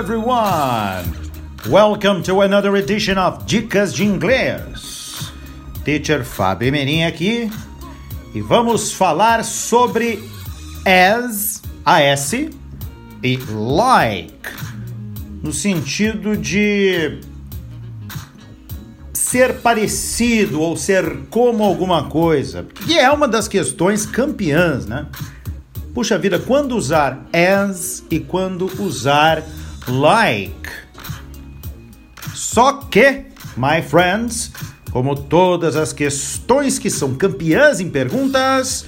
everyone! Welcome to another edition of Dicas de Inglês. Teacher Fábio Merim aqui e vamos falar sobre as, as e like, no sentido de ser parecido ou ser como alguma coisa, que é uma das questões campeãs, né? Puxa vida, quando usar as e quando usar like. Só que, my friends, como todas as questões que são campeãs em perguntas,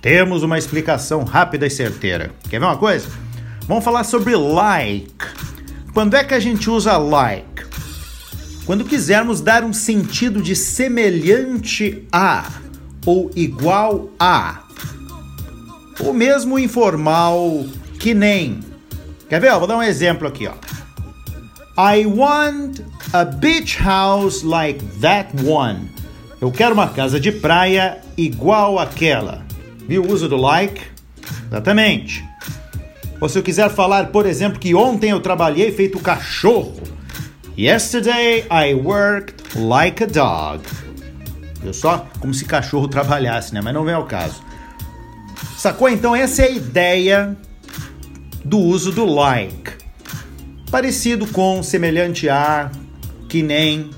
temos uma explicação rápida e certeira. Quer ver uma coisa? Vamos falar sobre like. Quando é que a gente usa like? Quando quisermos dar um sentido de semelhante a ou igual a ou mesmo informal, que nem. Quer ver? vou dar um exemplo aqui, ó. I want a beach house like that one. Eu quero uma casa de praia igual àquela. Viu o uso do like? Exatamente. Ou se eu quiser falar, por exemplo, que ontem eu trabalhei feito cachorro. Yesterday I worked like a dog. Viu só? Como se cachorro trabalhasse, né? Mas não vem ao caso. Sacou? Então essa é a ideia do uso do like. Parecido com, semelhante a, que nem.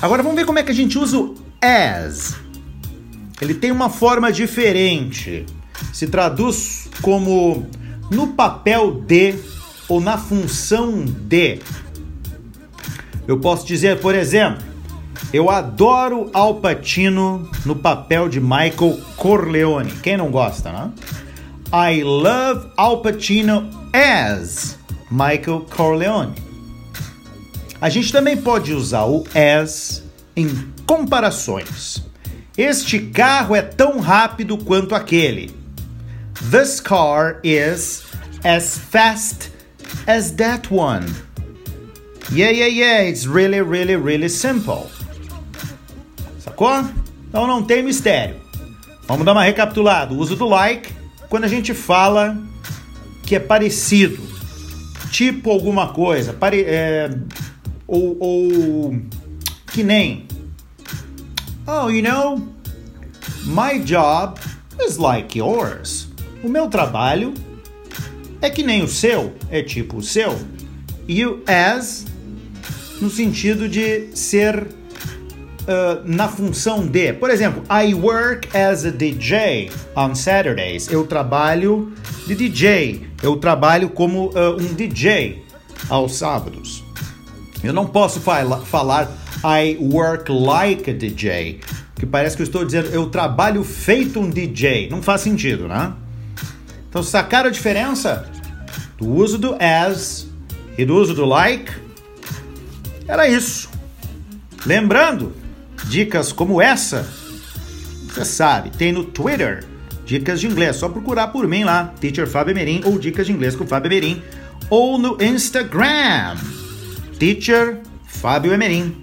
Agora vamos ver como é que a gente usa o as. Ele tem uma forma diferente. Se traduz como no papel de ou na função de. Eu posso dizer, por exemplo, eu adoro Al Pacino no papel de Michael Corleone. Quem não gosta, né? I love Al Pacino as Michael Corleone. A gente também pode usar o as em comparações. Este carro é tão rápido quanto aquele. This car is as fast as that one. Yeah, yeah, yeah, it's really, really, really simple. Sacou? Então não tem mistério. Vamos dar uma recapitulada. O uso do like quando a gente fala que é parecido, tipo alguma coisa, pare, é, ou, ou que nem. Oh, you know, my job is like yours. O meu trabalho é que nem o seu, é tipo o seu. O as no sentido de ser uh, na função de. Por exemplo, I work as a DJ on Saturdays. Eu trabalho de DJ. Eu trabalho como uh, um DJ aos sábados. Eu não posso fala, falar I work like a DJ, que parece que eu estou dizendo eu trabalho feito um DJ. Não faz sentido, né? Então, sacaram a diferença do uso do as e do uso do like? Era isso. Lembrando dicas como essa, você sabe, tem no Twitter, dicas de inglês. Só procurar por mim lá, Teacher Fábio Merim ou dicas de inglês com Fábio Merim. Ou no Instagram, Teacher Fábio Emerim.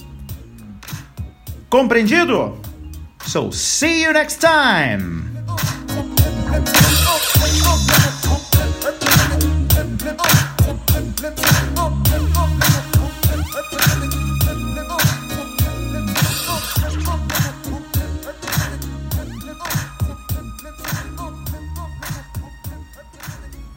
Compreendido? So see you next time!